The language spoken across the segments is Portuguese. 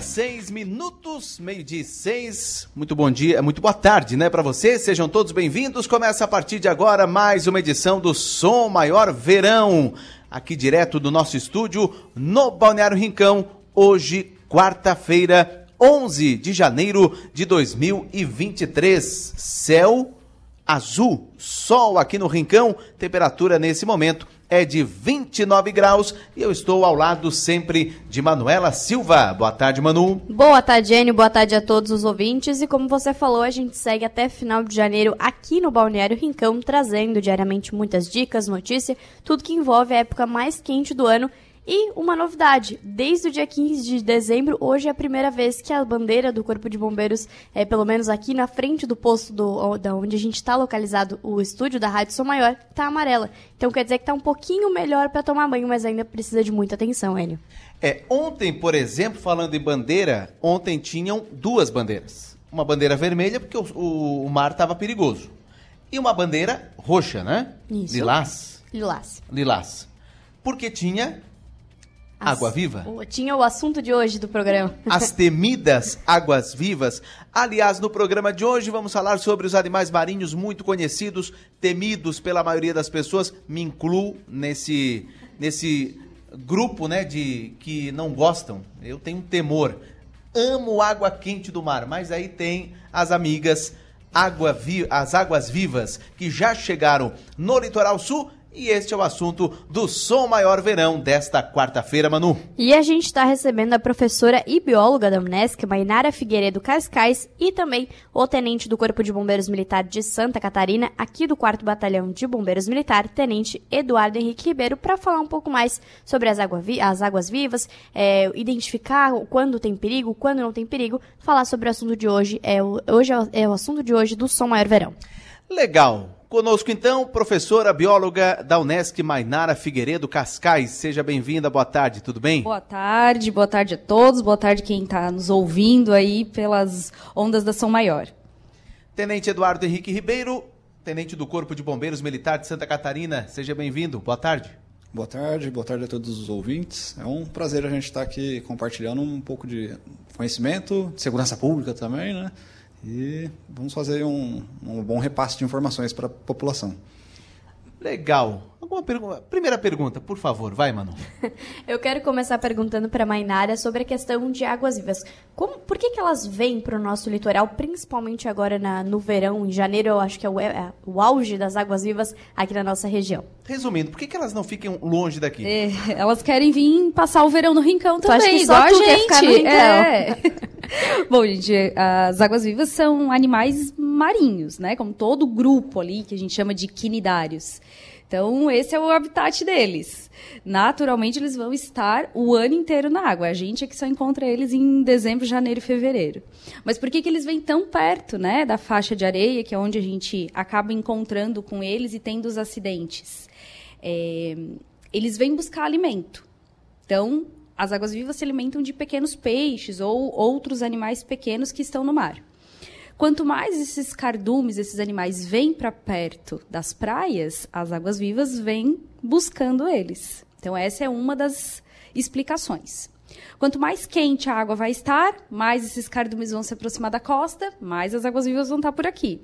Seis minutos, meio de seis. Muito bom dia, muito boa tarde, né, para você. Sejam todos bem-vindos. Começa a partir de agora mais uma edição do Som Maior Verão, aqui direto do nosso estúdio no Balneário Rincão. Hoje, quarta-feira, 11 de janeiro de 2023. Céu azul, sol aqui no Rincão. Temperatura nesse momento é de 29 graus e eu estou ao lado sempre de Manuela Silva. Boa tarde, Manu. Boa tarde, Enio. Boa tarde a todos os ouvintes. E como você falou, a gente segue até final de janeiro aqui no Balneário Rincão, trazendo diariamente muitas dicas, notícias, tudo que envolve a época mais quente do ano e uma novidade, desde o dia 15 de dezembro, hoje é a primeira vez que a bandeira do Corpo de Bombeiros, é, pelo menos aqui na frente do posto do, da onde a gente está localizado, o estúdio da Rádio Som Maior, está amarela. Então quer dizer que está um pouquinho melhor para tomar banho, mas ainda precisa de muita atenção, Hélio. É, ontem, por exemplo, falando em bandeira, ontem tinham duas bandeiras. Uma bandeira vermelha, porque o, o, o mar estava perigoso. E uma bandeira roxa, né? Isso. Lilás. Lilás. Lilás. Porque tinha Água Viva? Tinha o assunto de hoje do programa. As temidas águas vivas. Aliás, no programa de hoje vamos falar sobre os animais marinhos muito conhecidos, temidos pela maioria das pessoas. Me incluo nesse, nesse grupo né, de que não gostam. Eu tenho temor. Amo água quente do mar, mas aí tem as amigas água as águas vivas que já chegaram no litoral sul e este é o assunto do Som Maior Verão desta quarta-feira, Manu. E a gente está recebendo a professora e bióloga da Unesc, Mainara Figueiredo Cascais, e também o tenente do Corpo de Bombeiros Militar de Santa Catarina, aqui do 4 Batalhão de Bombeiros Militar, tenente Eduardo Henrique Ribeiro, para falar um pouco mais sobre as, água as águas vivas, é, identificar quando tem perigo, quando não tem perigo, falar sobre o assunto de hoje. É, hoje é o, é o assunto de hoje do Som Maior Verão. Legal. Conosco então, professora bióloga da Unesc, Mainara Figueiredo Cascais. Seja bem-vinda, boa tarde, tudo bem? Boa tarde, boa tarde a todos, boa tarde quem está nos ouvindo aí pelas ondas da São Maior. Tenente Eduardo Henrique Ribeiro, tenente do Corpo de Bombeiros Militar de Santa Catarina, seja bem-vindo, boa tarde. Boa tarde, boa tarde a todos os ouvintes. É um prazer a gente estar aqui compartilhando um pouco de conhecimento, de segurança pública também, né? E vamos fazer um, um bom repasse de informações para a população. Legal. Alguma pergunta? Primeira pergunta, por favor, vai, Manu. eu quero começar perguntando para a Mainara sobre a questão de águas vivas. Como, por que, que elas vêm para o nosso litoral, principalmente agora na, no verão, em janeiro, eu acho que é o, é o, auge das águas vivas aqui na nossa região? Resumindo, por que, que elas não ficam longe daqui? É, elas querem vir passar o verão no Rincão também, tu acha que igual só a gente. Quer ficar no Rincão? É. Bom, gente, as águas-vivas são animais marinhos, né? Como todo grupo ali, que a gente chama de quinidários. Então, esse é o habitat deles. Naturalmente, eles vão estar o ano inteiro na água. A gente é que só encontra eles em dezembro, janeiro e fevereiro. Mas por que, que eles vêm tão perto né, da faixa de areia, que é onde a gente acaba encontrando com eles e tendo os acidentes? É, eles vêm buscar alimento. Então, as águas-vivas se alimentam de pequenos peixes ou outros animais pequenos que estão no mar. Quanto mais esses cardumes, esses animais vêm para perto das praias, as águas-vivas vêm buscando eles. Então, essa é uma das explicações. Quanto mais quente a água vai estar, mais esses cardumes vão se aproximar da costa, mais as águas-vivas vão estar por aqui.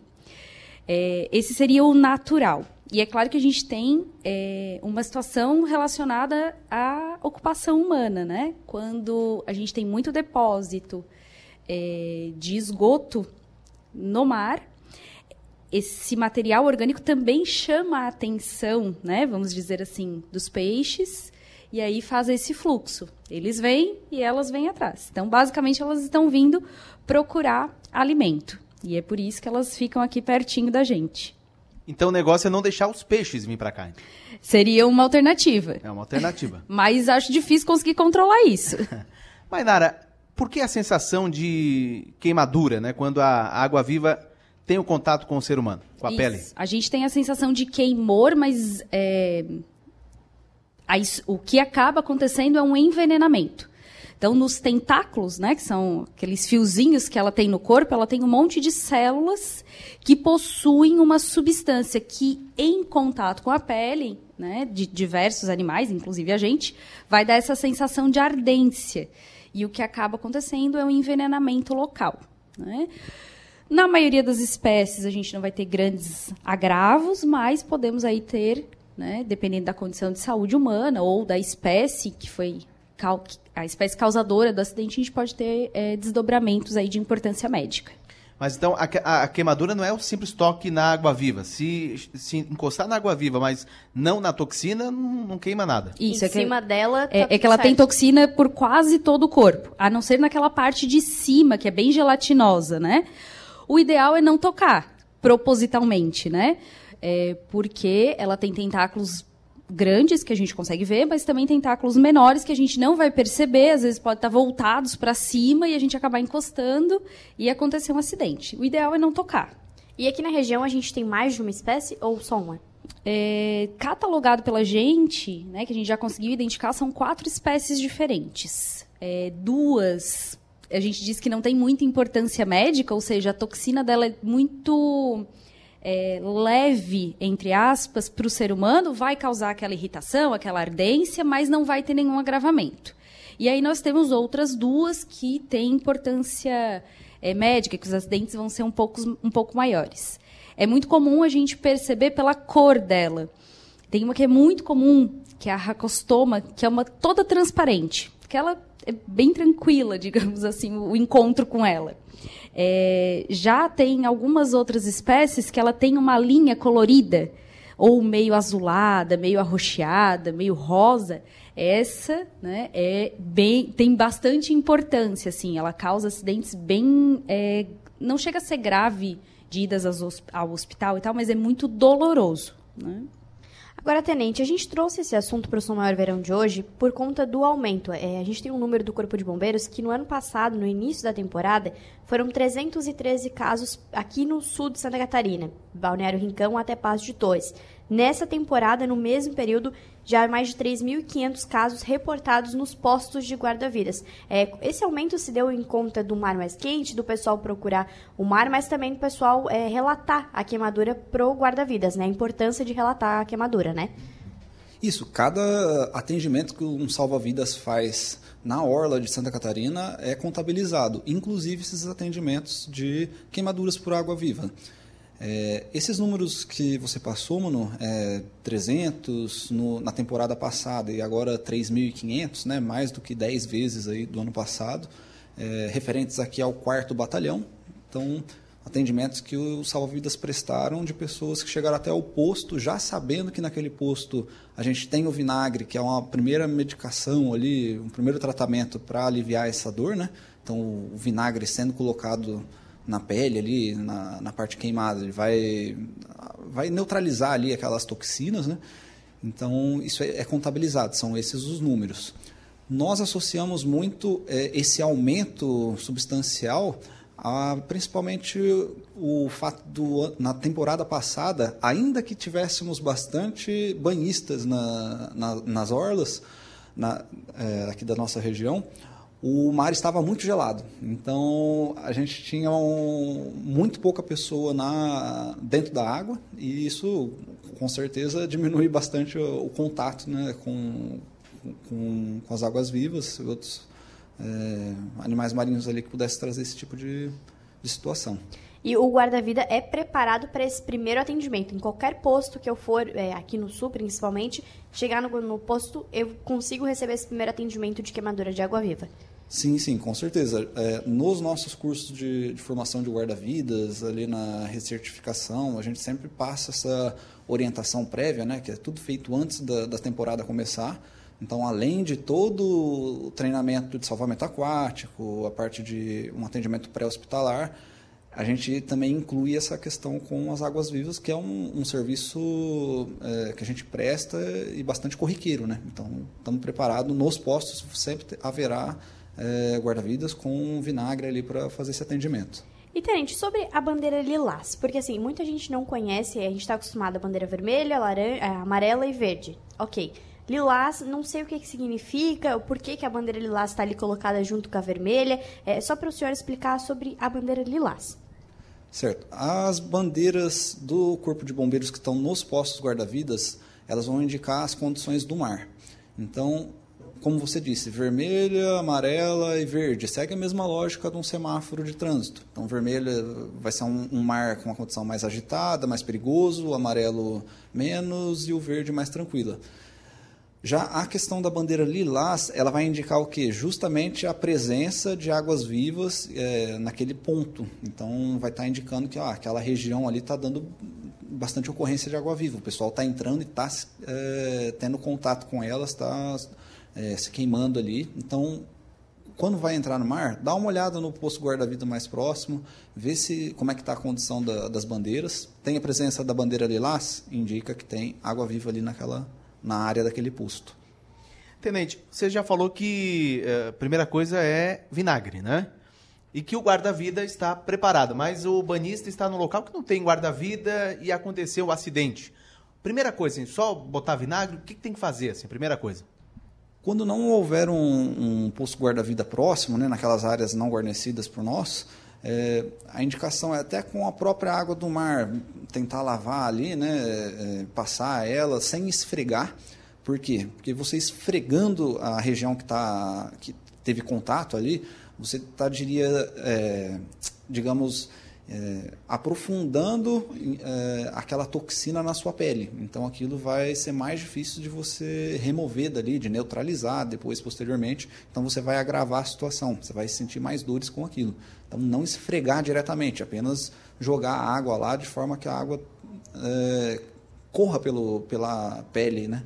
É, esse seria o natural. E é claro que a gente tem é, uma situação relacionada à ocupação humana, né? Quando a gente tem muito depósito é, de esgoto no mar, esse material orgânico também chama a atenção, né? Vamos dizer assim, dos peixes e aí faz esse fluxo. Eles vêm e elas vêm atrás. Então, basicamente, elas estão vindo procurar alimento. E é por isso que elas ficam aqui pertinho da gente. Então o negócio é não deixar os peixes vir para cá. Então. Seria uma alternativa. É uma alternativa. Mas acho difícil conseguir controlar isso. Mainara, por que a sensação de queimadura, né? Quando a água viva tem o contato com o ser humano, com a isso. pele? A gente tem a sensação de queimor, mas é, o que acaba acontecendo é um envenenamento. Então, nos tentáculos, né, que são aqueles fiozinhos que ela tem no corpo, ela tem um monte de células que possuem uma substância que, em contato com a pele, né, de diversos animais, inclusive a gente, vai dar essa sensação de ardência. E o que acaba acontecendo é um envenenamento local. Né? Na maioria das espécies, a gente não vai ter grandes agravos, mas podemos aí ter, né, dependendo da condição de saúde humana ou da espécie que foi a espécie causadora do acidente, a gente pode ter é, desdobramentos aí de importância médica. Mas então a, a, queimadura não é o simples toque na água viva. Se, se encostar na água viva, mas não na toxina, não, não queima nada. Isso, em é cima que, dela. Tá é, é, que ela certo. tem toxina por quase todo o corpo, a não ser naquela parte de cima, que é bem gelatinosa, né? O ideal é não tocar, propositalmente, né? É, porque ela tem tentáculos grandes que a gente consegue ver, mas também tentáculos menores que a gente não vai perceber, às vezes pode estar voltados para cima e a gente acabar encostando e acontecer um acidente. O ideal é não tocar. E aqui na região a gente tem mais de uma espécie ou só uma? É, catalogado pela gente, né, que a gente já conseguiu identificar, são quatro espécies diferentes. É, duas, a gente diz que não tem muita importância médica, ou seja, a toxina dela é muito é, leve, entre aspas, para o ser humano, vai causar aquela irritação, aquela ardência, mas não vai ter nenhum agravamento. E aí nós temos outras duas que têm importância é, médica, que os acidentes vão ser um pouco, um pouco maiores. É muito comum a gente perceber pela cor dela. Tem uma que é muito comum, que é a racostoma, que é uma toda transparente. Que ela é bem tranquila, digamos assim, o encontro com ela. É, já tem algumas outras espécies que ela tem uma linha colorida, ou meio azulada, meio arroxeada, meio rosa. Essa né, é bem, tem bastante importância, assim, ela causa acidentes bem. É, não chega a ser grave de idas ao hospital e tal, mas é muito doloroso. Né? Agora, Tenente, a gente trouxe esse assunto para o Som Maior Verão de hoje por conta do aumento. É, a gente tem um número do Corpo de Bombeiros que no ano passado, no início da temporada, foram 313 casos aqui no sul de Santa Catarina, Balneário Rincão até Passo de Torres. Nessa temporada, no mesmo período, já há mais de 3.500 casos reportados nos postos de guarda-vidas. É, esse aumento se deu em conta do mar mais quente, do pessoal procurar o mar, mas também do pessoal é, relatar a queimadura pro guarda-vidas, né? A importância de relatar a queimadura, né? Isso, cada atendimento que um salva-vidas faz na orla de Santa Catarina é contabilizado, inclusive esses atendimentos de queimaduras por água viva. É, esses números que você passou, mano, é, 300 no, na temporada passada e agora 3.500, né, mais do que 10 vezes aí do ano passado, é, referentes aqui ao quarto batalhão. Então, atendimentos que os salva-vidas prestaram de pessoas que chegaram até o posto, já sabendo que naquele posto a gente tem o vinagre, que é uma primeira medicação ali, um primeiro tratamento para aliviar essa dor, né? Então, o vinagre sendo colocado na pele ali, na, na parte queimada, ele vai, vai neutralizar ali aquelas toxinas, né? Então, isso é, é contabilizado, são esses os números. Nós associamos muito é, esse aumento substancial a, principalmente o fato do, na temporada passada, ainda que tivéssemos bastante banhistas na, na, nas orlas na, é, aqui da nossa região, o mar estava muito gelado. Então a gente tinha um, muito pouca pessoa na, dentro da água e isso com certeza diminui bastante o, o contato né, com, com, com, as águas vivas e outros é, animais marinhos ali que pudessem trazer esse tipo de, de situação. E o guarda-vida é preparado para esse primeiro atendimento. Em qualquer posto que eu for, é, aqui no sul principalmente, chegar no, no, posto, eu consigo receber esse primeiro atendimento de queimadura de água viva. Sim, sim, com certeza. É, nos nossos cursos de, de formação de guarda-vidas, ali na recertificação, a gente sempre passa essa orientação prévia, né, que é tudo feito antes da, da temporada começar. Então, além de todo o treinamento de salvamento aquático, a parte de um atendimento pré-hospitalar, a gente também inclui essa questão com as águas vivas, que é um, um serviço é, que a gente presta e bastante corriqueiro, né? Então, estamos preparados, nos postos sempre haverá é, guarda-vidas com vinagre ali para fazer esse atendimento. E, Tenente, sobre a bandeira lilás, porque assim, muita gente não conhece, a gente está acostumado a bandeira vermelha, laranja, amarela e verde. Ok. Lilás, não sei o que, que significa, o porquê que a bandeira lilás está ali colocada junto com a vermelha. É só para o senhor explicar sobre a bandeira lilás. Certo. As bandeiras do Corpo de Bombeiros que estão nos postos guarda-vidas, elas vão indicar as condições do mar. Então, como você disse, vermelha, amarela e verde. Segue a mesma lógica de um semáforo de trânsito. Então, vermelho vai ser um, um mar com uma condição mais agitada, mais perigoso, amarelo menos e o verde mais tranquila. Já a questão da bandeira lilás, ela vai indicar o quê? Justamente a presença de águas vivas é, naquele ponto. Então, vai estar tá indicando que ah, aquela região ali está dando bastante ocorrência de água viva. O pessoal está entrando e está é, tendo contato com elas, está é, se queimando ali. Então, quando vai entrar no mar, dá uma olhada no posto guarda-vida mais próximo, vê se como é que está a condição da, das bandeiras. Tem a presença da bandeira lilás, indica que tem água viva ali naquela na área daquele posto. Tenente, você já falou que a eh, primeira coisa é vinagre, né? E que o guarda-vida está preparado, mas o banista está no local que não tem guarda-vida e aconteceu o acidente. Primeira coisa, assim, só botar vinagre, o que, que tem que fazer, assim, primeira coisa? Quando não houver um, um posto guarda-vida próximo, né, naquelas áreas não guarnecidas por nós, é, a indicação é até com a própria água do mar, tentar lavar ali, né, é, passar ela sem esfregar. Por quê? Porque você esfregando a região que, tá, que teve contato ali, você está, diria, é, digamos, é, aprofundando é, aquela toxina na sua pele. Então aquilo vai ser mais difícil de você remover dali, de neutralizar depois, posteriormente. Então você vai agravar a situação, você vai sentir mais dores com aquilo. Então não esfregar diretamente, apenas jogar a água lá de forma que a água é, corra pelo, pela pele, né?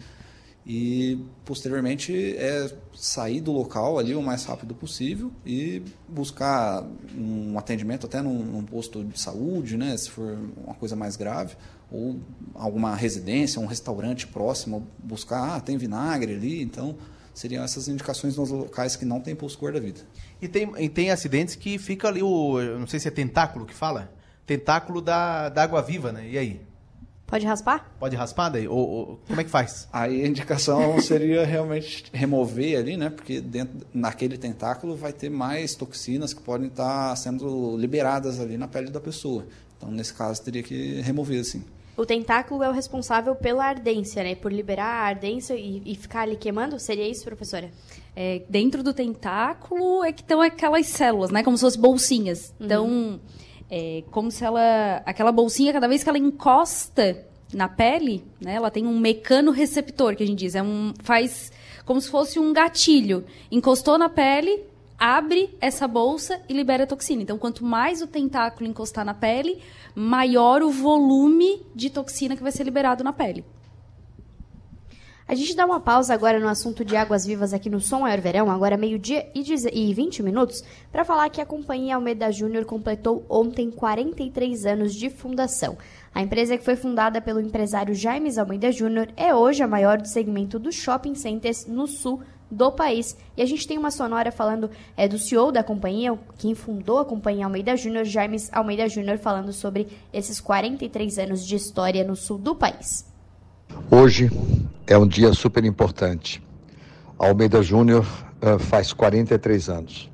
E posteriormente é sair do local ali o mais rápido possível e buscar um atendimento até num, num, posto de saúde, né, se for uma coisa mais grave, ou alguma residência, um restaurante próximo, buscar, ah, tem vinagre ali, então seriam essas indicações nos locais que não tem posto guarda-vida. E tem, e tem acidentes que fica ali o, não sei se é tentáculo que fala, tentáculo da, da água viva, né, e aí? Pode raspar? Pode raspar daí? Ou, ou, como é que faz? Aí a indicação seria realmente remover ali, né? Porque dentro, naquele tentáculo vai ter mais toxinas que podem estar sendo liberadas ali na pele da pessoa. Então, nesse caso, teria que remover, assim. O tentáculo é o responsável pela ardência, né? Por liberar a ardência e, e ficar ali queimando? Seria isso, professora? É, dentro do tentáculo é que estão aquelas células, né? Como se fossem bolsinhas. Uhum. É como se ela. Aquela bolsinha, cada vez que ela encosta na pele, né, ela tem um mecano receptor, que a gente diz. É um, faz como se fosse um gatilho. Encostou na pele, abre essa bolsa e libera a toxina. Então, quanto mais o tentáculo encostar na pele, maior o volume de toxina que vai ser liberado na pele. A gente dá uma pausa agora no assunto de águas vivas aqui no Som Maior Verão, agora meio-dia e 20 minutos, para falar que a companhia Almeida Júnior completou ontem 43 anos de fundação. A empresa que foi fundada pelo empresário Jaime Almeida Júnior é hoje a maior do segmento dos shopping centers no sul do país. E a gente tem uma sonora falando é, do CEO da companhia, quem fundou a companhia Almeida Júnior, Jaime Almeida Júnior, falando sobre esses 43 anos de história no sul do país. Hoje é um dia super importante. Almeida Júnior uh, faz 43 anos.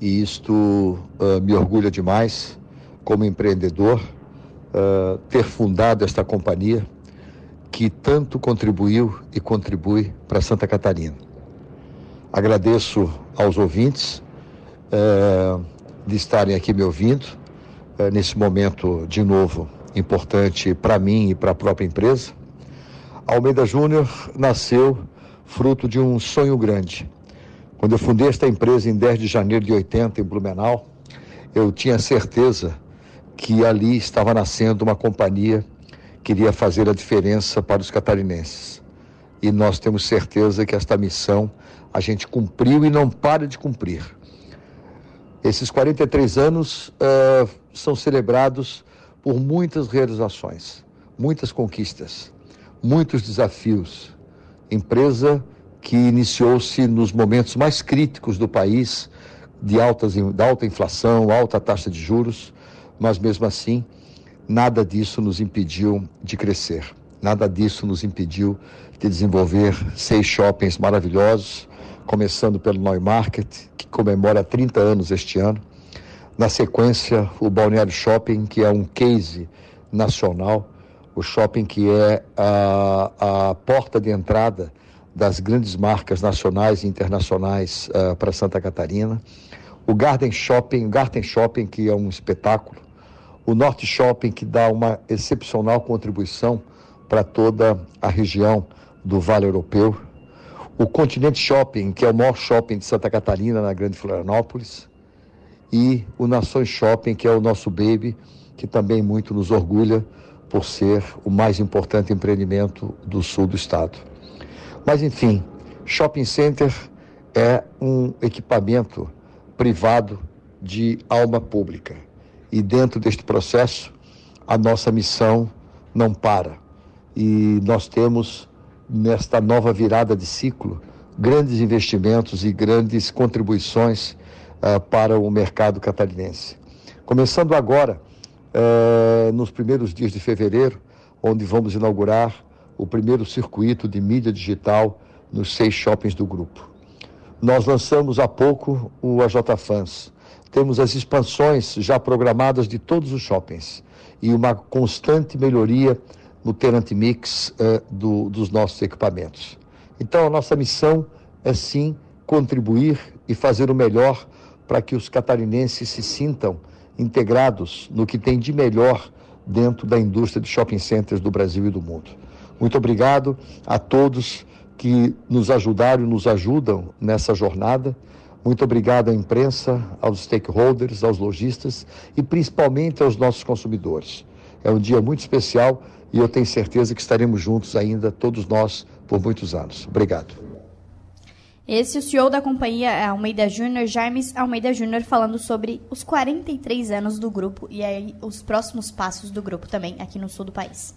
E isto uh, me orgulha demais, como empreendedor, uh, ter fundado esta companhia que tanto contribuiu e contribui para Santa Catarina. Agradeço aos ouvintes de estarem aqui me ouvindo, nesse momento, de novo, importante para mim e para a própria empresa. Almeida Júnior nasceu fruto de um sonho grande. Quando eu fundei esta empresa em 10 de janeiro de 80 em Blumenau, eu tinha certeza que ali estava nascendo uma companhia que iria fazer a diferença para os catarinenses. E nós temos certeza que esta missão a gente cumpriu e não para de cumprir. Esses 43 anos uh, são celebrados por muitas realizações, muitas conquistas muitos desafios. Empresa que iniciou-se nos momentos mais críticos do país, de, altas, de alta inflação, alta taxa de juros, mas mesmo assim, nada disso nos impediu de crescer. Nada disso nos impediu de desenvolver seis shoppings maravilhosos, começando pelo Neumarket, que comemora 30 anos este ano. Na sequência, o Balneário Shopping, que é um case nacional o shopping que é a, a porta de entrada das grandes marcas nacionais e internacionais uh, para Santa Catarina. O Garden Shopping, Garden Shopping, que é um espetáculo. O Norte Shopping, que dá uma excepcional contribuição para toda a região do Vale Europeu. O Continente Shopping, que é o maior shopping de Santa Catarina, na Grande Florianópolis. E o Nações Shopping, que é o nosso baby, que também muito nos orgulha por ser o mais importante empreendimento do sul do estado. Mas, enfim, shopping center é um equipamento privado de alma pública. E dentro deste processo, a nossa missão não para. E nós temos, nesta nova virada de ciclo, grandes investimentos e grandes contribuições uh, para o mercado catarinense. Começando agora, uh, nos primeiros dias de fevereiro, onde vamos inaugurar o primeiro circuito de mídia digital nos seis shoppings do grupo. Nós lançamos há pouco o AJ Fans. Temos as expansões já programadas de todos os shoppings e uma constante melhoria no tenant mix uh, do, dos nossos equipamentos. Então, a nossa missão é sim contribuir e fazer o melhor para que os catarinenses se sintam integrados no que tem de melhor dentro da indústria de shopping centers do Brasil e do mundo. Muito obrigado a todos que nos ajudaram e nos ajudam nessa jornada. Muito obrigado à imprensa, aos stakeholders, aos lojistas e principalmente aos nossos consumidores. É um dia muito especial e eu tenho certeza que estaremos juntos ainda, todos nós, por muitos anos. Obrigado. Esse é o CEO da companhia Almeida Júnior, James Almeida Júnior, falando sobre os 43 anos do grupo e aí os próximos passos do grupo também aqui no sul do país.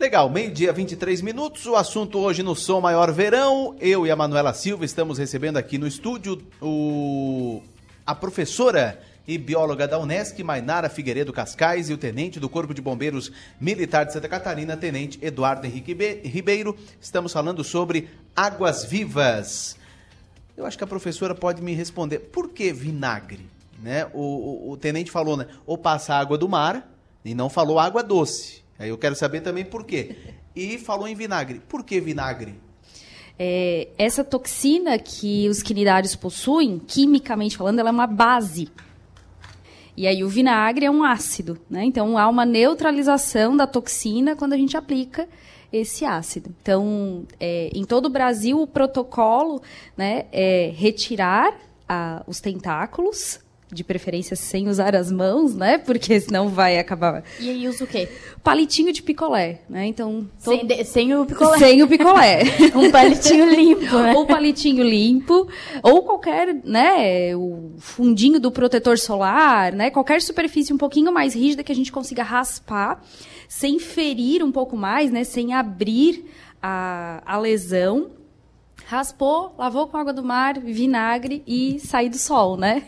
Legal, meio-dia, 23 minutos. O assunto hoje no Som Maior Verão. Eu e a Manuela Silva estamos recebendo aqui no estúdio o... a professora e bióloga da Unesc, Mainara Figueiredo Cascais, e o tenente do Corpo de Bombeiros Militar de Santa Catarina, tenente Eduardo Henrique Ribeiro. Estamos falando sobre águas vivas. Eu acho que a professora pode me responder. Por que vinagre? Né? O, o, o tenente falou, né? Ou passa água do mar e não falou água doce. Aí eu quero saber também por quê. E falou em vinagre. Por que vinagre? É, essa toxina que os quinidários possuem, quimicamente falando, ela é uma base. E aí o vinagre é um ácido, né? Então há uma neutralização da toxina quando a gente aplica esse ácido. Então, é, em todo o Brasil, o protocolo né, é retirar a, os tentáculos, de preferência sem usar as mãos, né? Porque senão vai acabar. E aí usa o quê? Palitinho de picolé, né? Então. Todo... Sem, de, sem, o picolé. Sem o picolé. um palitinho limpo, né? Ou palitinho limpo, ou qualquer, né? O fundinho do protetor solar, né? Qualquer superfície um pouquinho mais rígida que a gente consiga raspar sem ferir um pouco mais, né, sem abrir a, a lesão. Raspou, lavou com água do mar, vinagre e sair do sol, né?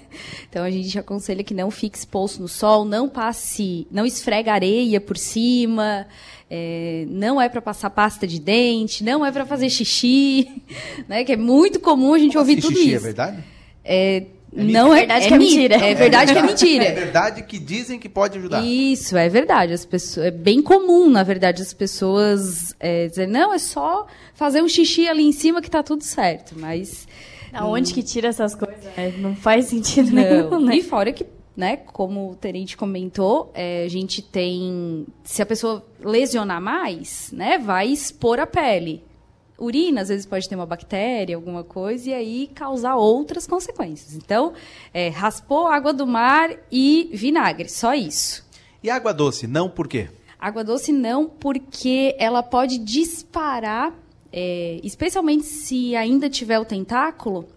Então a gente aconselha que não fique exposto no sol, não passe, não esfrega areia por cima, é, não é para passar pasta de dente, não é para fazer xixi, né? Que é muito comum a gente Como ouvir assim, tudo xixi, é isso. É verdade? É não é verdade é, que é mentira. É verdade que é mentira. É verdade que dizem que pode ajudar. Isso, é verdade. As pessoas, é bem comum, na verdade, as pessoas é, dizer, não, é só fazer um xixi ali em cima que tá tudo certo. Mas. Aonde hum, que tira essas coisas? É, não faz sentido não. nenhum, né? E fora que né, como o Tenente comentou, é, a gente tem. Se a pessoa lesionar mais, né, vai expor a pele urina, às vezes pode ter uma bactéria, alguma coisa, e aí causar outras consequências. Então, é, raspou água do mar e vinagre, só isso. E água doce, não por quê? Água doce não, porque ela pode disparar, é, especialmente se ainda tiver o tentáculo,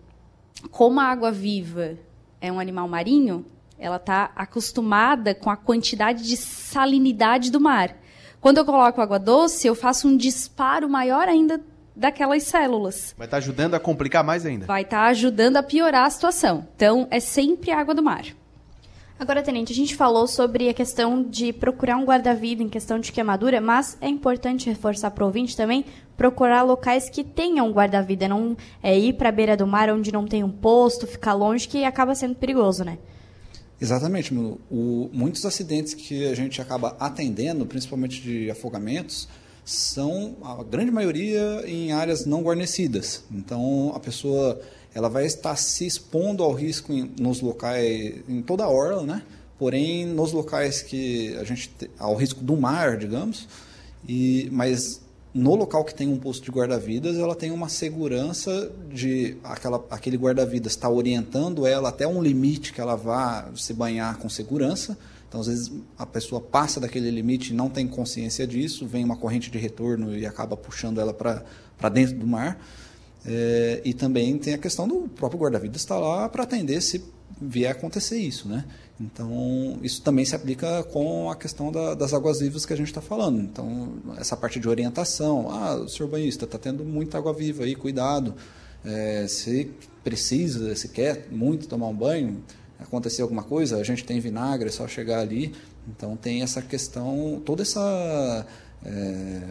como a água viva é um animal marinho, ela está acostumada com a quantidade de salinidade do mar. Quando eu coloco água doce, eu faço um disparo maior ainda daquelas células. Vai estar tá ajudando a complicar mais ainda. Vai estar tá ajudando a piorar a situação. Então, é sempre água do mar. Agora, Tenente, a gente falou sobre a questão de procurar um guarda-vida em questão de queimadura, mas é importante reforçar para o ouvinte também procurar locais que tenham guarda-vida, não é ir para a beira do mar onde não tem um posto, ficar longe, que acaba sendo perigoso, né? Exatamente, o, muitos acidentes que a gente acaba atendendo, principalmente de afogamentos, são a grande maioria em áreas não guarnecidas. Então a pessoa ela vai estar se expondo ao risco em, nos locais em toda a orla, né? Porém nos locais que a gente ao risco do mar, digamos, e mas no local que tem um posto de guarda-vidas, ela tem uma segurança de aquela, aquele guarda-vidas estar tá orientando ela até um limite que ela vá se banhar com segurança. Então, às vezes, a pessoa passa daquele limite e não tem consciência disso, vem uma corrente de retorno e acaba puxando ela para dentro do mar. É, e também tem a questão do próprio guarda-vidas estar lá para atender se vier a acontecer isso, né? Então, isso também se aplica com a questão da, das águas vivas que a gente está falando. Então, essa parte de orientação. Ah, o senhor banhista está tendo muita água viva aí, cuidado. É, se precisa, se quer muito tomar um banho, acontecer alguma coisa, a gente tem vinagre, é só chegar ali. Então, tem essa questão, toda essa é,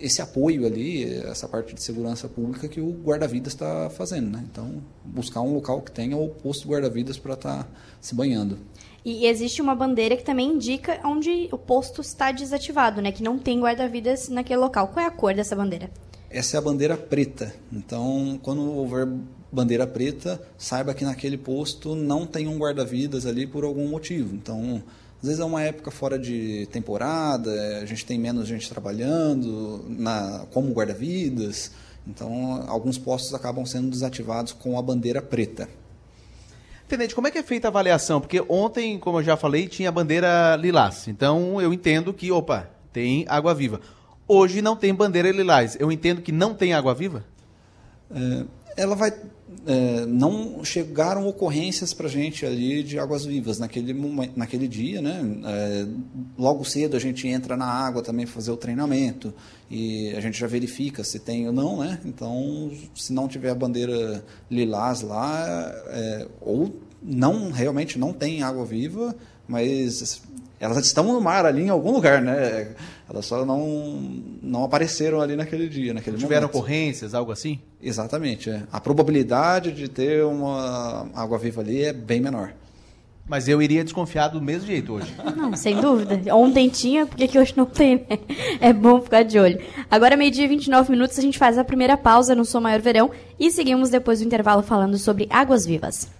esse apoio ali, essa parte de segurança pública que o guarda-vidas está fazendo. Né? Então, buscar um local que tenha o posto guarda-vidas para estar tá se banhando. E existe uma bandeira que também indica onde o posto está desativado, né? que não tem guarda-vidas naquele local. Qual é a cor dessa bandeira? Essa é a bandeira preta. Então, quando houver bandeira preta, saiba que naquele posto não tem um guarda-vidas ali por algum motivo. Então, às vezes é uma época fora de temporada, a gente tem menos gente trabalhando na, como guarda-vidas, então alguns postos acabam sendo desativados com a bandeira preta. Tenente, como é que é feita a avaliação? Porque ontem, como eu já falei, tinha a bandeira lilás. Então eu entendo que, opa, tem água viva. Hoje não tem bandeira lilás. Eu entendo que não tem água viva? É, ela vai é, não chegaram ocorrências para gente ali de águas vivas naquele, naquele dia. Né? É, logo cedo a gente entra na água também para fazer o treinamento e a gente já verifica se tem ou não. Né? Então, se não tiver a bandeira lilás lá, é, ou não realmente não tem água viva, mas elas estão no mar ali em algum lugar, né? Elas só não, não apareceram ali naquele dia, naquele Tiveram momento. ocorrências, algo assim? Exatamente. É. A probabilidade de ter uma água-viva ali é bem menor. Mas eu iria desconfiar do mesmo jeito hoje. Não, sem dúvida. Ontem tinha, por que hoje não tem, né? É bom ficar de olho. Agora, meio-dia e 29 minutos, a gente faz a primeira pausa no Som Maior Verão e seguimos depois do intervalo falando sobre águas vivas.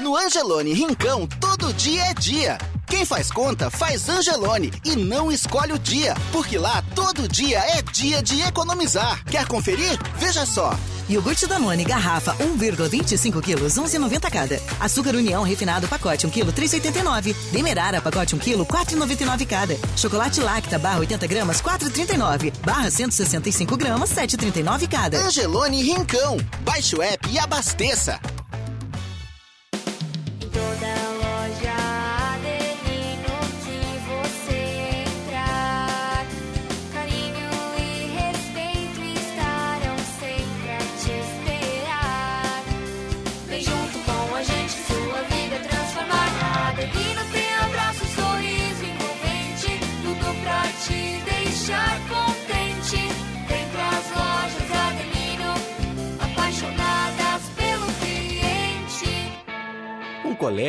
no Angelone Rincão, todo dia é dia. Quem faz conta, faz Angelone e não escolhe o dia, porque lá todo dia é dia de economizar. Quer conferir? Veja só. Iogurte Danone, garrafa 1,25 quilos, 11,90 cada. Açúcar União refinado, pacote 1 quilo, 3,89. Demerara, pacote 1 quilo, 4,99 cada. Chocolate Lacta, barra 80 gramas, 4,39. Barra 165 gramas, 7,39 cada. Angelone Rincão. Baixe o app e abasteça.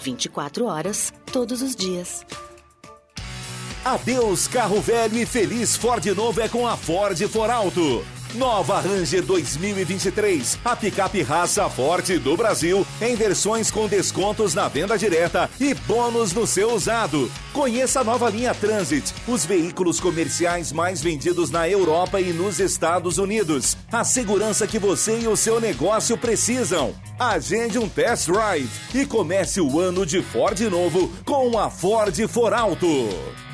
24 horas, todos os dias. Adeus carro velho e feliz Ford novo é com a Ford For Alto. Nova Ranger 2023, a picape raça forte do Brasil, em versões com descontos na venda direta e bônus no seu usado. Conheça a nova linha Transit, os veículos comerciais mais vendidos na Europa e nos Estados Unidos. A segurança que você e o seu negócio precisam. Agende um test drive e comece o ano de Ford novo com a Ford For Alto.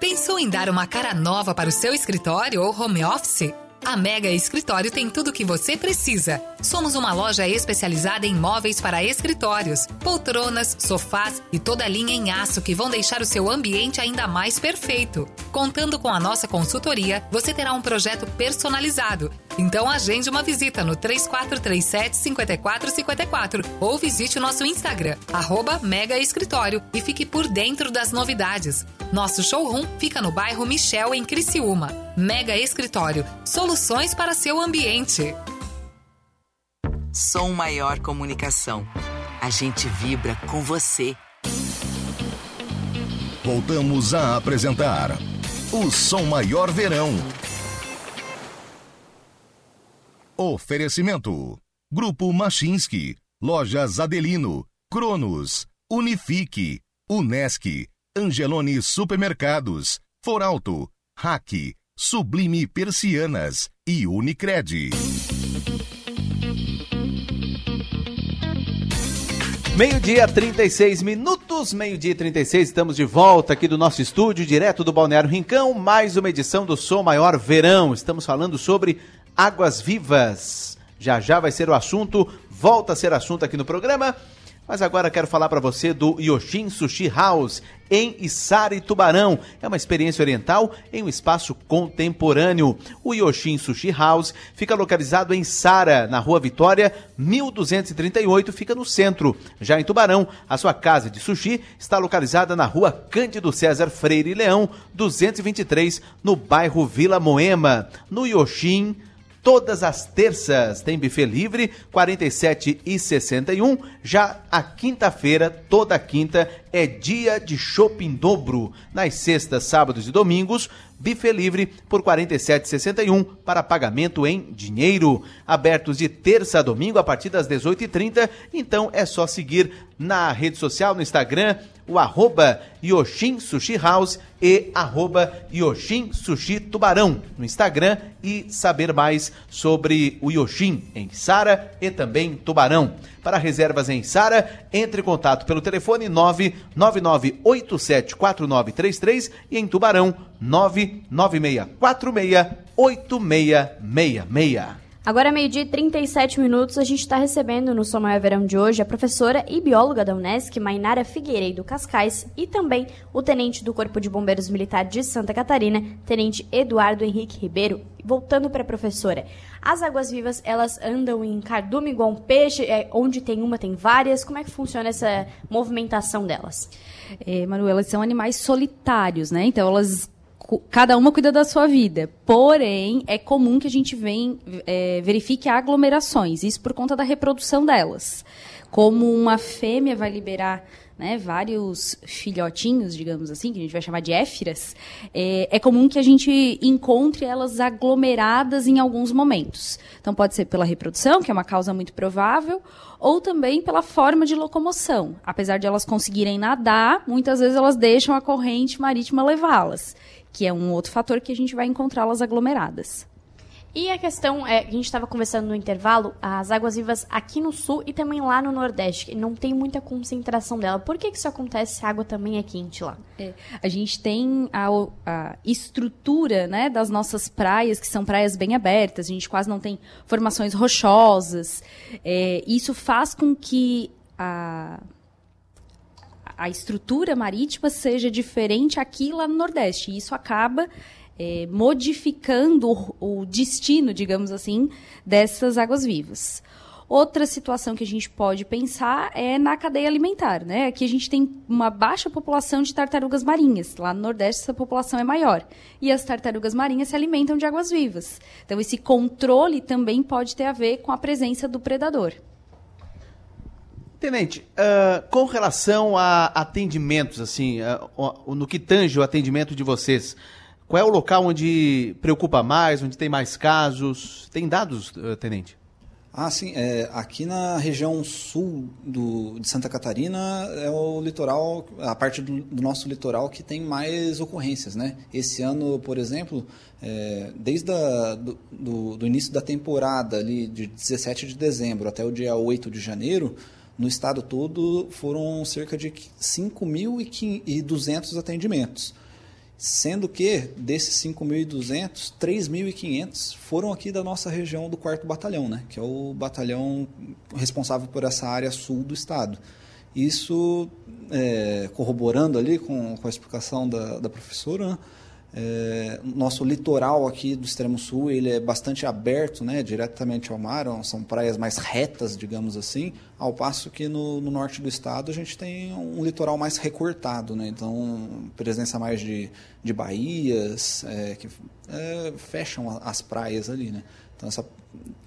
Pensou em dar uma cara nova para o seu escritório ou home office? A Mega Escritório tem tudo o que você precisa. Somos uma loja especializada em móveis para escritórios, poltronas, sofás e toda linha em aço que vão deixar o seu ambiente ainda mais perfeito. Contando com a nossa consultoria, você terá um projeto personalizado. Então agende uma visita no 3437 5454 ou visite o nosso Instagram, arroba Mega Escritório e fique por dentro das novidades. Nosso showroom fica no bairro Michel, em Criciúma. Mega Escritório, soluções para seu ambiente. Som Maior Comunicação. A gente vibra com você. Voltamos a apresentar o Som Maior Verão. Oferecimento: Grupo Machinski, Lojas Adelino, Cronos, Unifique, Unesc, Angelone Supermercados, Foralto, Hack, Sublime Persianas e Unicred. Meio-dia, 36 minutos, meio-dia e 36, estamos de volta aqui do nosso estúdio, direto do Balneário Rincão, mais uma edição do Som Maior Verão. Estamos falando sobre águas vivas. Já já vai ser o assunto, volta a ser assunto aqui no programa. Mas agora quero falar para você do Yoshin Sushi House, em Içara e Tubarão. É uma experiência oriental em um espaço contemporâneo. O Yoshin Sushi House fica localizado em Sara, na Rua Vitória, 1238, fica no centro. Já em Tubarão, a sua casa de sushi está localizada na Rua Cândido César Freire Leão, 223, no bairro Vila Moema. No Yoshin Todas as terças tem buffet livre, 47 e 61. Já a quinta-feira, toda quinta, é dia de shopping dobro. Nas sextas, sábados e domingos, buffet livre por 47,61 para pagamento em dinheiro. Abertos de terça a domingo a partir das 18h30. Então é só seguir na rede social, no Instagram, o arroba Yoshin Sushi House e arroba Yoshin Sushi Tubarão no Instagram e saber mais sobre o Yoshin em Sara e também Tubarão. Para reservas em Sara, entre em contato pelo telefone 999874933 e em Tubarão 996468666. Agora, meio-dia e 37 minutos, a gente está recebendo no Som Maior Verão de hoje a professora e bióloga da Unesc, Mainara Figueiredo Cascais, e também o tenente do Corpo de Bombeiros Militar de Santa Catarina, tenente Eduardo Henrique Ribeiro. Voltando para a professora, as águas-vivas, elas andam em cardume igual um peixe, é, onde tem uma, tem várias, como é que funciona essa movimentação delas? É, Manu, elas são animais solitários, né? Então, elas cada uma cuida da sua vida. Porém, é comum que a gente vem, é, verifique aglomerações, isso por conta da reprodução delas. Como uma fêmea vai liberar né, vários filhotinhos, digamos assim, que a gente vai chamar de éfiras, é, é comum que a gente encontre elas aglomeradas em alguns momentos. Então, pode ser pela reprodução, que é uma causa muito provável, ou também pela forma de locomoção. Apesar de elas conseguirem nadar, muitas vezes elas deixam a corrente marítima levá-las, que é um outro fator que a gente vai encontrá-las aglomeradas. E a questão é, a gente estava conversando no intervalo, as águas-vivas aqui no sul e também lá no nordeste, não tem muita concentração dela. Por que, que isso acontece se a água também é quente lá? É, a gente tem a, a estrutura né, das nossas praias, que são praias bem abertas, a gente quase não tem formações rochosas. É, isso faz com que a, a estrutura marítima seja diferente aqui lá no Nordeste. E isso acaba é, modificando o, o destino, digamos assim, dessas águas vivas. Outra situação que a gente pode pensar é na cadeia alimentar, né? Aqui a gente tem uma baixa população de tartarugas marinhas. Lá no Nordeste essa população é maior. E as tartarugas marinhas se alimentam de águas vivas. Então esse controle também pode ter a ver com a presença do predador. Tenente, ah, com relação a atendimentos, assim, o- no que tange o atendimento de vocês, qual é o local onde preocupa mais, onde tem mais casos? Tem dados, ah, Tenente? Ah, sim. É, aqui na região sul do, de Santa Catarina é o litoral, a parte do, do nosso litoral que tem mais ocorrências, né? Esse ano, por exemplo, é, desde a, do, do, do início da temporada, ali de 17 de dezembro até o dia 8 de janeiro, no estado todo foram cerca de 5.200 atendimentos. Sendo que, desses 5.200, 3.500 foram aqui da nossa região do 4 Batalhão, né? que é o batalhão responsável por essa área sul do estado. Isso, é, corroborando ali com, com a explicação da, da professora, né? É, nosso litoral aqui do extremo sul ele é bastante aberto, né, diretamente ao mar, são praias mais retas, digamos assim, ao passo que no, no norte do estado a gente tem um litoral mais recortado, né, então presença mais de, de baías é, que é, fecham as praias ali, né. Então essa,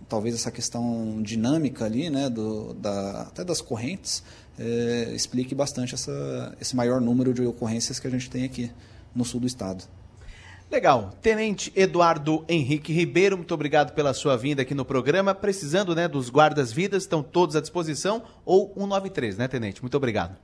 talvez essa questão dinâmica ali, né, do, da, até das correntes, é, explique bastante essa, esse maior número de ocorrências que a gente tem aqui no sul do estado. Legal. Tenente Eduardo Henrique Ribeiro, muito obrigado pela sua vinda aqui no programa. Precisando né, dos guardas-vidas, estão todos à disposição, ou 193, né, Tenente? Muito obrigado.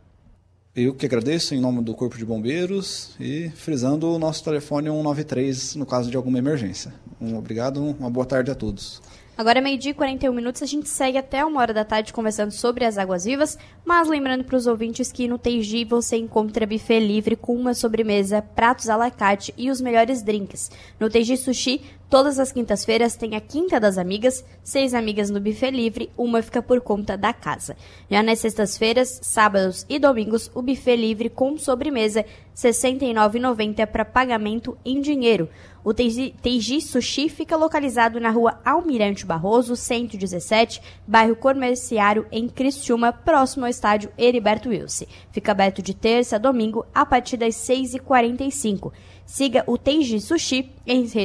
Eu que agradeço em nome do Corpo de Bombeiros e frisando o nosso telefone 193 no caso de alguma emergência. Um obrigado, uma boa tarde a todos. Agora, meio-dia e 41 minutos, a gente segue até uma hora da tarde conversando sobre as águas vivas, mas lembrando para os ouvintes que no TG você encontra buffet livre com uma sobremesa, pratos à la carte e os melhores drinks. No TG Sushi, todas as quintas-feiras tem a Quinta das Amigas, seis amigas no buffet livre, uma fica por conta da casa. Já nas sextas-feiras, sábados e domingos, o buffet livre com sobremesa, R$ 69,90 para pagamento em dinheiro. O Teiji, Sushi fica localizado na rua Almirante Barroso, 117, bairro Comerciário, em Criciúma, próximo ao estádio Heriberto Wilson. Fica aberto de terça a domingo, a partir das 6h45. Siga o Tenji Sushi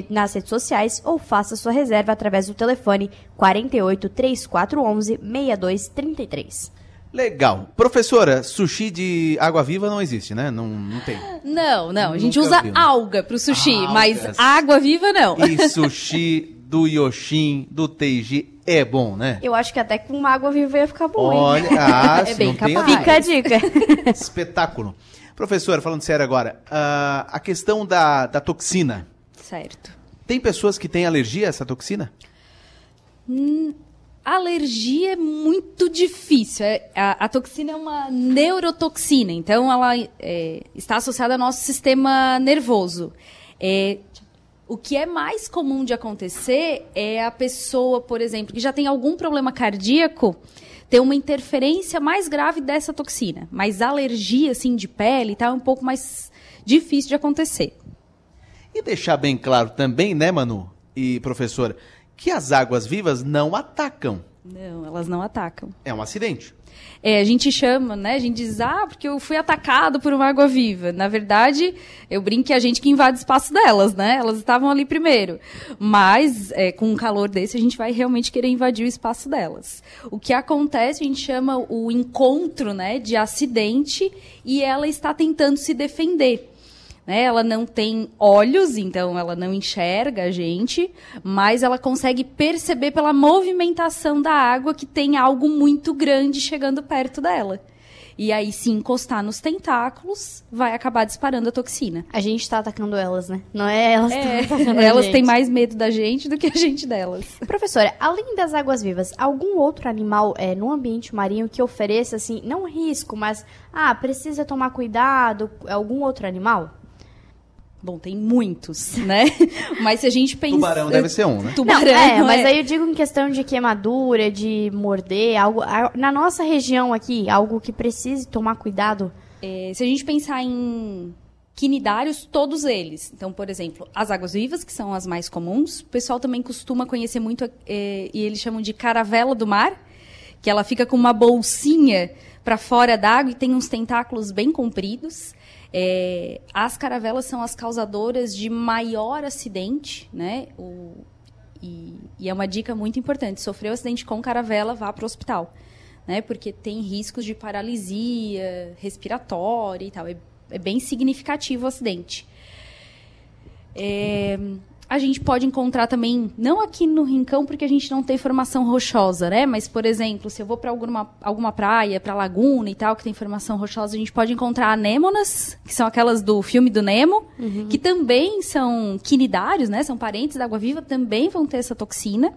nas redes sociais ou faça sua reserva através do telefone 48 3411 6233. Legal. Professora, sushi de água viva não existe, né? Não, não tem. Não, não. A gente Nunca usa vi. alga pro sushi, Algas. mas água viva não. E sushi do Yoshin, do Teiji, é bom, né? Eu acho que até com uma água viva ia ficar bom, hein? Olha, ah, é bem não tenha capaz. Fica a dica. Espetáculo. Professora, falando sério agora, ah, a questão da, da toxina. Certo. Tem pessoas que têm alergia a essa toxina? Hum, alergia é muito difícil. É, a, a toxina é uma neurotoxina, então ela é, está associada ao nosso sistema nervoso. É, o que é mais comum de acontecer é a pessoa, por exemplo, que já tem algum problema cardíaco, ter uma interferência mais grave dessa toxina. Mas alergia, assim, de pele e tal, é um pouco mais difícil de acontecer. E deixar bem claro também, né, Manu e professora, que as águas vivas não atacam. Não, elas não atacam. É um acidente. É, a gente chama, né? A gente diz, ah, porque eu fui atacado por uma água viva. Na verdade, eu brinco que é a gente que invade o espaço delas, né? Elas estavam ali primeiro. Mas, é, com um calor desse, a gente vai realmente querer invadir o espaço delas. O que acontece, a gente chama o encontro, né, de acidente e ela está tentando se defender. Né? Ela não tem olhos, então ela não enxerga a gente, mas ela consegue perceber pela movimentação da água que tem algo muito grande chegando perto dela. E aí, se encostar nos tentáculos, vai acabar disparando a toxina. A gente está atacando elas, né? Não é elas que É, atacando elas têm mais medo da gente do que a gente delas. Professora, além das águas vivas, algum outro animal é, no ambiente marinho que ofereça, assim, não risco, mas, ah, precisa tomar cuidado? Algum outro animal? Bom, tem muitos, né? Mas se a gente pensa... Tubarão deve ser um, né? Tubarão, não, é, mas é. aí eu digo em questão de queimadura, de morder, algo. Na nossa região aqui, algo que precise tomar cuidado. É, se a gente pensar em quinidários, todos eles. Então, por exemplo, as águas vivas, que são as mais comuns. O pessoal também costuma conhecer muito, é, e eles chamam de caravela do mar, que ela fica com uma bolsinha para fora d'água e tem uns tentáculos bem compridos. É, as caravelas são as causadoras de maior acidente, né? O- e, e é uma dica muito importante. Sofreu acidente com caravela, vá para o hospital. Né? Porque tem riscos de paralisia respiratória e tal. É, é bem significativo o acidente. É, a gente pode encontrar também, não aqui no Rincão, porque a gente não tem formação rochosa, né? Mas, por exemplo, se eu vou para alguma, alguma praia, para laguna e tal, que tem formação rochosa, a gente pode encontrar anêmonas, que são aquelas do filme do Nemo, que também são quinidários, né? São parentes da água-viva, também vão ter essa toxina.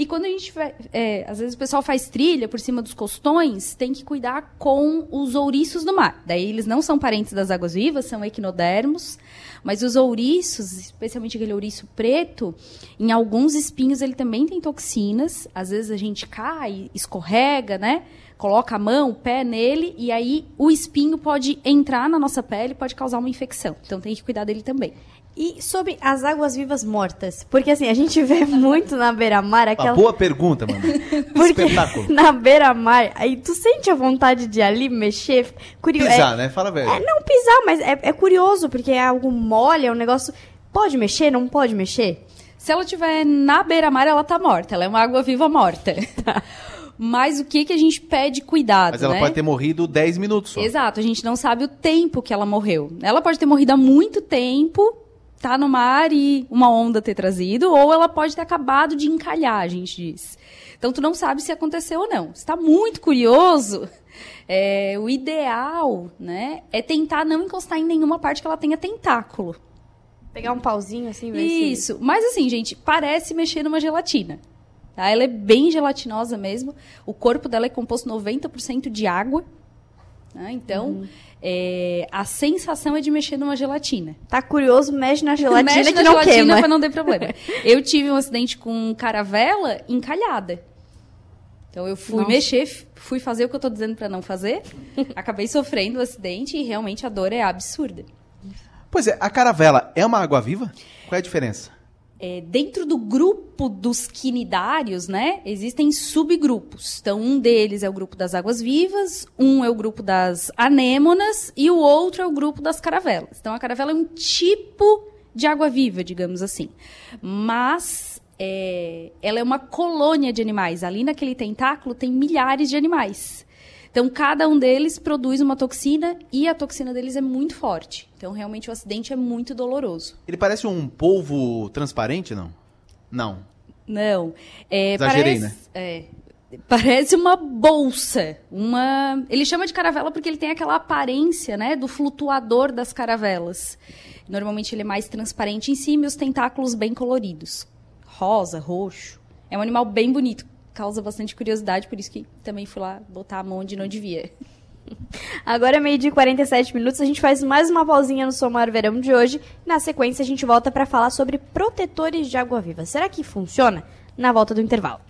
E quando a gente vai, é, às vezes o pessoal faz trilha por cima dos costões, tem que cuidar com os ouriços do mar. Daí eles não são parentes das águas vivas, são equinodermos, mas os ouriços, especialmente aquele ouriço preto, em alguns espinhos ele também tem toxinas. Às vezes a gente cai, escorrega, né? Coloca a mão, o pé nele e aí o espinho pode entrar na nossa pele, pode causar uma infecção. Então tem que cuidar dele também. E sobre as águas vivas mortas? Porque assim, a gente vê muito na beira-mar Uma aquela. boa pergunta, mano. Porque Espetáculo. na beira-mar, aí tu sente a vontade de ir ali mexer. Curioso. Pisar, né? Fala velho. É, não pisar, mas é, é curioso, porque é algo mole, é um negócio. Pode mexer, não pode mexer? Se ela estiver na beira-mar, ela tá morta. Ela é uma água viva morta. Mas o que, que a gente pede cuidado, Mas ela né? pode ter morrido 10 minutos só. Exato, a gente não sabe o tempo que ela morreu. Ela pode ter morrido há muito tempo, tá no mar e uma onda ter trazido, ou ela pode ter acabado de encalhar, a gente diz. Então tu não sabe se aconteceu ou não. Se tá muito curioso, é, o ideal, né, é tentar não encostar em nenhuma parte que ela tenha tentáculo. Pegar um pauzinho assim, ver se- Isso. Mas assim, gente, parece mexer numa gelatina. Tá? Ela é bem gelatinosa mesmo. O corpo dela é composto 90% de água. né? Então, Uhum. É, a sensação é de mexer numa gelatina. Tá curioso, mexe na gelatina Mexe que na não gelatina queima. pra não ter problema. Eu tive um acidente com caravela encalhada. Então eu fui Nossa. mexer, fui fazer o que eu tô dizendo pra não fazer. acabei sofrendo o acidente e realmente a dor é absurda. Pois é, a caravela é uma água viva? Qual é a diferença? É, dentro do grupo dos quinidários, né, existem subgrupos. Então, um deles é o grupo das águas vivas, um é o grupo das anêmonas e o outro é o grupo das caravelas. Então, a caravela é um tipo de água viva, digamos assim. Mas é, ela é uma colônia de animais. Ali naquele tentáculo tem milhares de animais. Então, cada um deles produz uma toxina e a toxina deles é muito forte. Então, realmente, o acidente é muito doloroso. Ele parece um polvo transparente, não? Não. Não. É, Exagerei, parece, é, parece uma bolsa. Uma... Ele chama de caravela porque ele tem aquela aparência né, do flutuador das caravelas. Normalmente ele é mais transparente em cima e os tentáculos bem coloridos. Rosa, roxo. É um animal bem bonito. Causa bastante curiosidade, por isso que também fui lá botar a mão onde não devia. Agora é meio de 47 minutos, a gente faz mais uma pausinha no Somar Verão de hoje. Na sequência, a gente volta para falar sobre protetores de água viva. Será que funciona? Na volta do intervalo.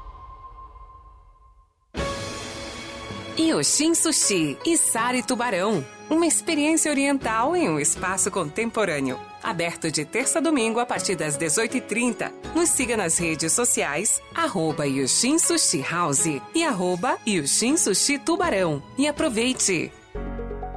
Yoshin Sushi e Sari Tubarão. Uma experiência oriental em um espaço contemporâneo. Aberto de terça a domingo a partir das 18h30. Nos siga nas redes sociais, arroba Yoshin Sushi House e arroba Yoshin Sushi Tubarão. E aproveite!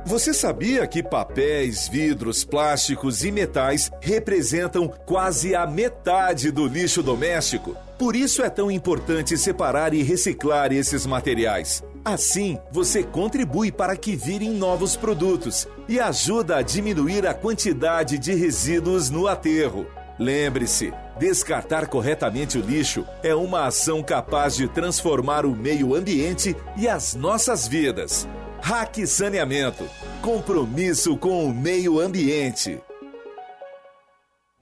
Você sabia que papéis, vidros, plásticos e metais representam quase a metade do lixo doméstico? Por isso é tão importante separar e reciclar esses materiais. Assim, você contribui para que virem novos produtos e ajuda a diminuir a quantidade de resíduos no aterro. Lembre-se, descartar corretamente o lixo é uma ação capaz de transformar o meio ambiente e as nossas vidas. Hack Saneamento compromisso com o meio ambiente.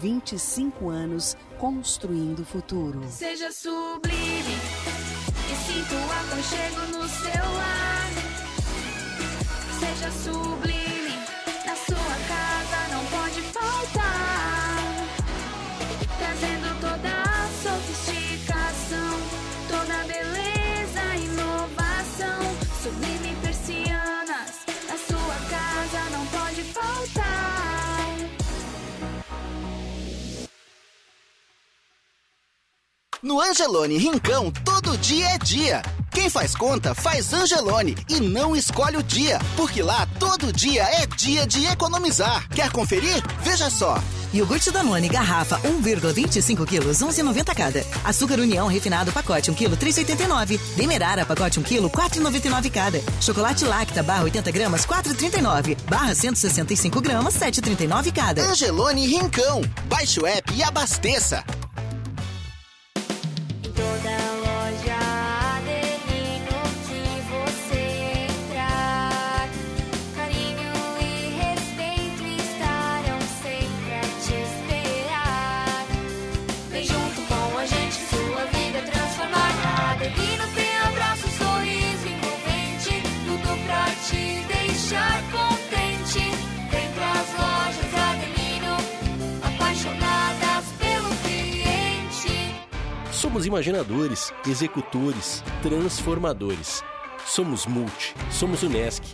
25 anos construindo o futuro. Seja sublime e sinta o aconchego no seu lar. Seja sublime, No Angelone Rincão, todo dia é dia. Quem faz conta faz Angelone e não escolhe o dia, porque lá todo dia é dia de economizar. Quer conferir? Veja só. Iogurte Danone, garrafa 1,25 quilos, 11,90 cada. Açúcar União refinado, pacote 1 quilo, 3,89. Demerara, pacote 1 quilo, 4,99 cada. Chocolate Lacta, barra 80 gramas, 4,39. Barra 165 gramas, 7,39 cada. Angelone Rincão. Baixe o app e abasteça. Imaginadores, executores, transformadores. Somos Multi, somos Unesc.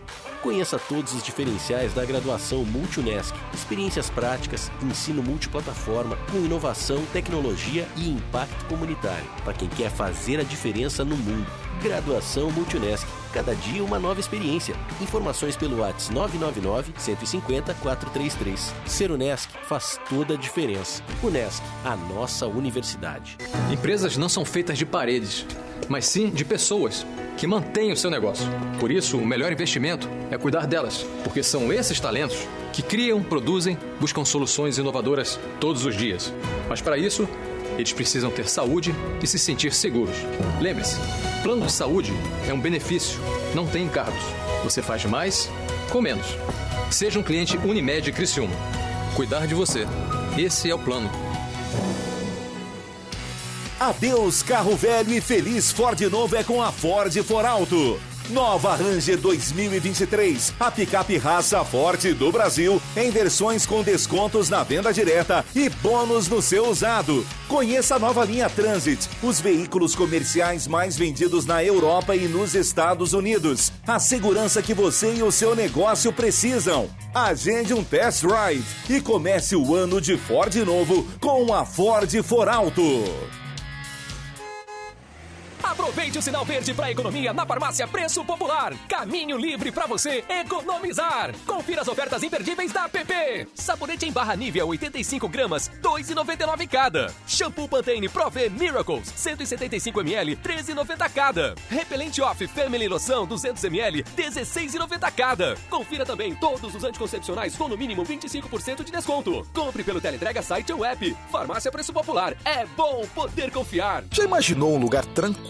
Conheça todos os diferenciais da graduação Multi-Unesc. Experiências práticas, ensino multiplataforma, com inovação, tecnologia e impacto comunitário. Para quem quer fazer a diferença no mundo. Graduação Multi-Unesc. Cada dia uma nova experiência. Informações pelo WhatsApp 999 150 433. Ser Unesc faz toda a diferença. Unesc, a nossa universidade. Empresas não são feitas de paredes, mas sim de pessoas que mantêm o seu negócio. Por isso, o melhor investimento é cuidar delas, porque são esses talentos que criam, produzem, buscam soluções inovadoras todos os dias. Mas para isso, eles precisam ter saúde e se sentir seguros. Lembre-se, plano de saúde é um benefício, não tem encargos. Você faz mais com menos. Seja um cliente Unimed Criciúma. Cuidar de você. Esse é o plano. Adeus carro velho e feliz Ford novo é com a Ford For Alto. Nova Ranger 2023, a picape raça forte do Brasil, em versões com descontos na venda direta e bônus no seu usado. Conheça a nova linha Transit, os veículos comerciais mais vendidos na Europa e nos Estados Unidos. A segurança que você e o seu negócio precisam. Agende um test drive e comece o ano de Ford novo com a Ford For Alto. Aproveite o sinal verde para economia na farmácia Preço Popular. Caminho livre para você economizar. Confira as ofertas imperdíveis da PP. Sabonete em barra nível 85 gramas, 2,99 cada. Shampoo Pantene Pro V Miracles, 175 ml, 13,90 cada. Repelente Off Family Loção 200 ml, 16,90 cada. Confira também todos os anticoncepcionais com no mínimo 25% de desconto. Compre pelo Teleentrega site ou app. Farmácia Preço Popular. É bom poder confiar. Já imaginou um lugar tranquilo,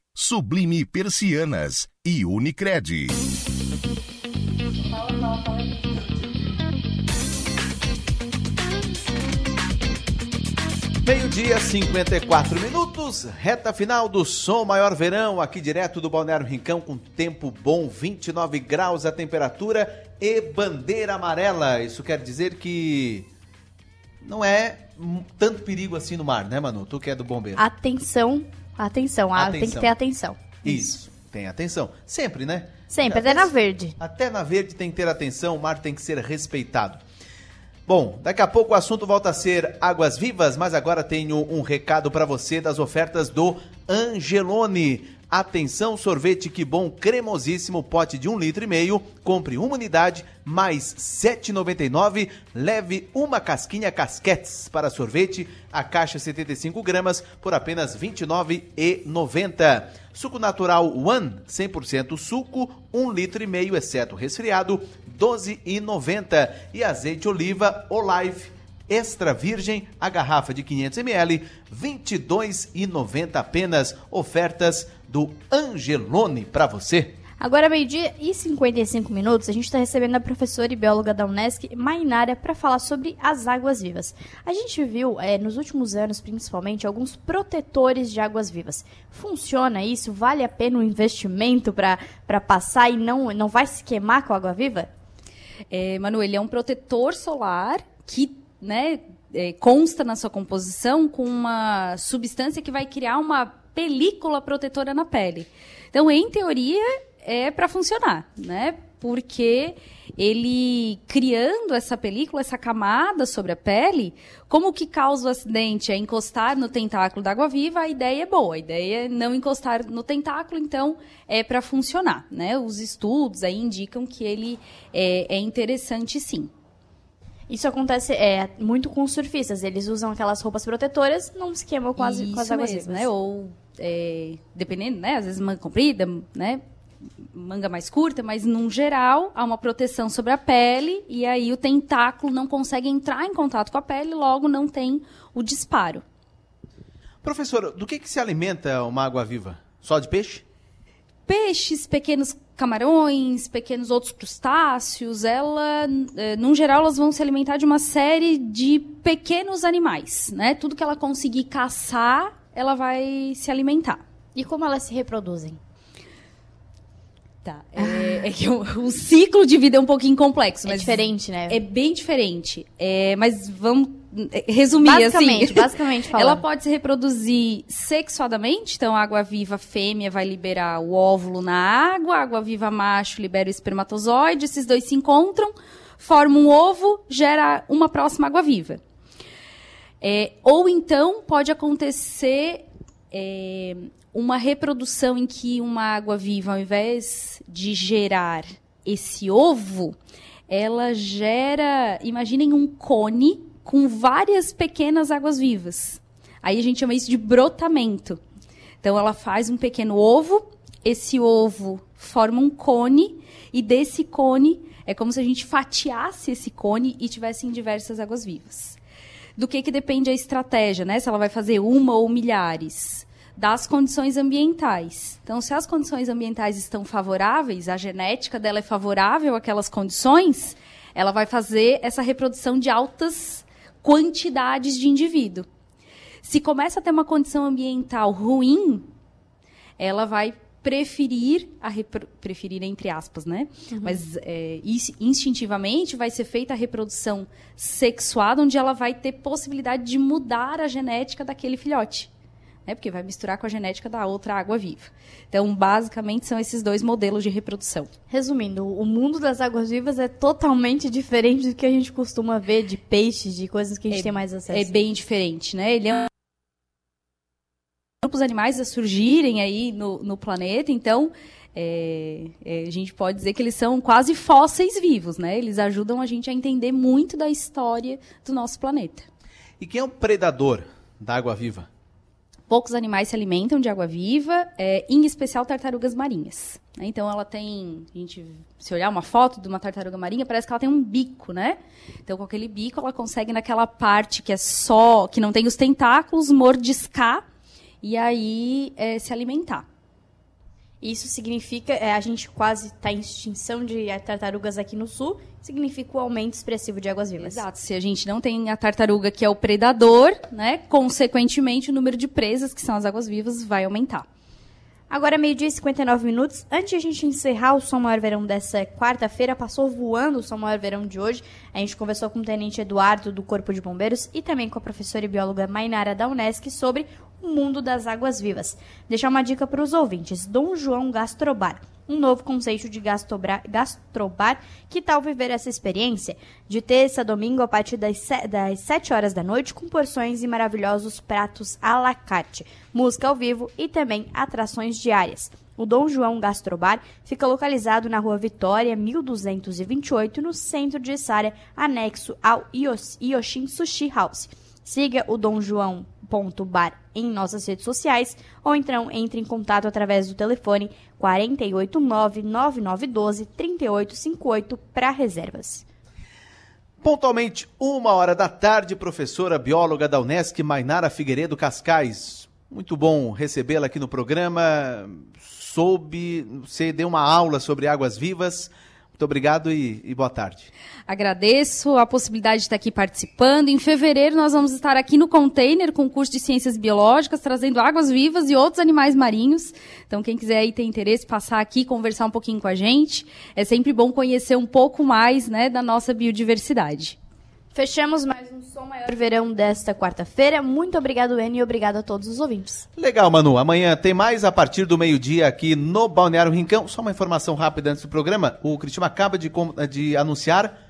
Sublime Persianas e Unicred. Meio-dia, 54 minutos, reta final do Som Maior Verão, aqui direto do Balneário Rincão, com tempo bom, 29 graus a temperatura e bandeira amarela. Isso quer dizer que não é tanto perigo assim no mar, né, Manu? Tu que é do bombeiro. Atenção, atenção, ah, tem que Atenção. ter atenção. Isso, tem atenção. Sempre, né? Sempre, até na verde. Até na verde tem que ter atenção, o mar tem que ser respeitado. Bom, daqui a pouco o assunto volta a ser águas vivas, mas agora tenho um recado para você das ofertas do Angelone. Atenção, sorvete que bom cremosíssimo, pote de um litro e meio. Compre uma unidade, mais R$ 7,99. Leve uma casquinha casquetes para sorvete, a caixa 75 gramas, por apenas R$ 29,90. Suco natural One, 100% suco, 1 litro e meio, exceto resfriado, R$ 12,90. E azeite oliva Olive extra virgem, a garrafa de 500 ml, R$ 22,90 apenas. Ofertas do Angelone para você. Agora, meio-dia e 55 minutos, a gente está recebendo a professora e bióloga da Unesc, Mainária, para falar sobre as águas vivas. A gente viu, eh, nos últimos anos, principalmente, alguns protetores de águas vivas. Funciona isso? Vale a pena o investimento para passar e não, não vai se queimar com a água viva? É, Manu, ele é um protetor solar que né, é, consta na sua composição com uma substância que vai criar uma película protetora na pele. Então, em teoria, é para funcionar, né? Porque ele criando essa película, essa camada sobre a pele, como que causa o acidente é encostar no tentáculo da água-viva, a ideia é boa, a ideia é não encostar no tentáculo, então é para funcionar, né? Os estudos aí indicam que ele é, é interessante sim. Isso acontece é, muito com os surfistas. Eles usam aquelas roupas protetoras, não se queimam com as, com as Isso águas mesmo, vivas. né? Ou, é, dependendo, né? Às vezes manga comprida, né? Manga mais curta, mas num geral há uma proteção sobre a pele e aí o tentáculo não consegue entrar em contato com a pele, logo não tem o disparo. Professor, do que, que se alimenta uma água-viva? Só de peixe? Peixes, pequenos camarões, pequenos outros crustáceos, ela, eh, num geral, elas vão se alimentar de uma série de pequenos animais, né? Tudo que ela conseguir caçar, ela vai se alimentar. E como elas se reproduzem? Tá. É, é que o, o ciclo de vida é um pouquinho complexo. É mas diferente, né? É bem diferente. É, mas vamos é, resumir Basicamente, assim. basicamente falando. Ela pode se reproduzir sexuadamente, então a água-viva fêmea vai liberar o óvulo na água, a água-viva macho libera o espermatozoide, esses dois se encontram, formam um ovo, gera uma próxima água-viva. É, ou então pode acontecer é, uma reprodução em que uma água-viva, ao invés de gerar esse ovo, ela gera, imaginem um cone com várias pequenas águas-vivas. Aí a gente chama isso de brotamento. Então ela faz um pequeno ovo, esse ovo forma um cone e desse cone é como se a gente fatiasse esse cone e tivesse em diversas águas-vivas. Do que, que depende a estratégia, né? Se ela vai fazer uma ou milhares das condições ambientais. Então, se as condições ambientais estão favoráveis, a genética dela é favorável àquelas condições, ela vai fazer essa reprodução de altas quantidades de indivíduo. Se começa a ter uma condição ambiental ruim, ela vai preferir a repro- preferir entre aspas, né? Uhum. Mas é, instintivamente vai ser feita a reprodução sexuada, onde ela vai ter possibilidade de mudar a genética daquele filhote, né? Porque vai misturar com a genética da outra água viva. Então, basicamente são esses dois modelos de reprodução. Resumindo, o mundo das águas-vivas é totalmente diferente do que a gente costuma ver de peixes, de coisas que a gente É- tem mais acesso. É bem diferente, né? Ele é um grupos animais a surgirem aí no, no planeta, então é, é, a gente pode dizer que eles são quase fósseis vivos, né? Eles ajudam a gente a entender muito da história do nosso planeta. E quem é o predador da água-viva? Poucos animais se alimentam de água viva, é, em especial tartarugas marinhas. né? Então ela tem, a gente, se olhar uma foto de uma tartaruga marinha, parece que ela tem um bico, né? Então com aquele bico ela consegue naquela parte que é só, que não tem os tentáculos, mordiscar e aí é, se alimentar. Isso significa, é, a gente quase está em extinção de tartarugas aqui no sul, significa o aumento expressivo de águas-vivas. Exato. Se a gente não tem a tartaruga que é o predador, né? Consequentemente, o número de presas, que são as águas-vivas, vai aumentar. Agora, meio-dia e 59 minutos. Antes de a gente encerrar o Som Maior Verão dessa quarta-feira, passou voando o Som Maior Verão de hoje. A gente conversou com o Tenente Eduardo do Corpo de Bombeiros e também com a professora e bióloga Mainara da Unesc sobre mundo das águas vivas. Deixar uma dica para os ouvintes: Dom João Gastrobar. Um novo conceito de gastobra- gastrobar. Que tal viver essa experiência? De terça a domingo, a partir das, das 7 horas da noite, com porções e maravilhosos pratos à la carte, música ao vivo e também atrações diárias. O Dom João Gastrobar fica localizado na rua Vitória, 1228, no centro de Sara, anexo ao Yos- Yoshin Sushi House. Siga o Dom João bar em nossas redes sociais ou então entre em contato através do telefone 489-9912-3858 para reservas. Pontualmente, uma hora da tarde, professora bióloga da Unesc, Mainara Figueiredo Cascais. Muito bom recebê-la aqui no programa. Soube, você deu uma aula sobre águas vivas. Muito obrigado e, e boa tarde. Agradeço a possibilidade de estar aqui participando. Em fevereiro, nós vamos estar aqui no container com o curso de Ciências Biológicas, trazendo águas vivas e outros animais marinhos. Então, quem quiser aí ter interesse, passar aqui, conversar um pouquinho com a gente. É sempre bom conhecer um pouco mais né, da nossa biodiversidade. Fechamos mais um Som Maior Verão desta quarta-feira. Muito obrigado, Enio, e obrigado a todos os ouvintes. Legal, Manu. Amanhã tem mais a partir do meio-dia aqui no Balneário Rincão. Só uma informação rápida antes do programa. O Cristiano acaba de, de anunciar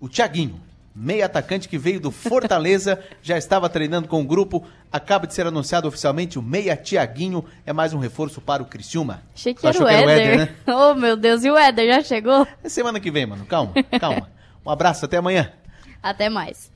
o Thiaguinho, meio atacante que veio do Fortaleza, já estava treinando com o grupo. Acaba de ser anunciado oficialmente o meia Thiaguinho. É mais um reforço para o Criciúma. Achei que era o que era o Éder. Éder, né? Oh, meu Deus, e o Éder já chegou? É semana que vem, mano. Calma, calma. Um abraço, até amanhã. Até mais.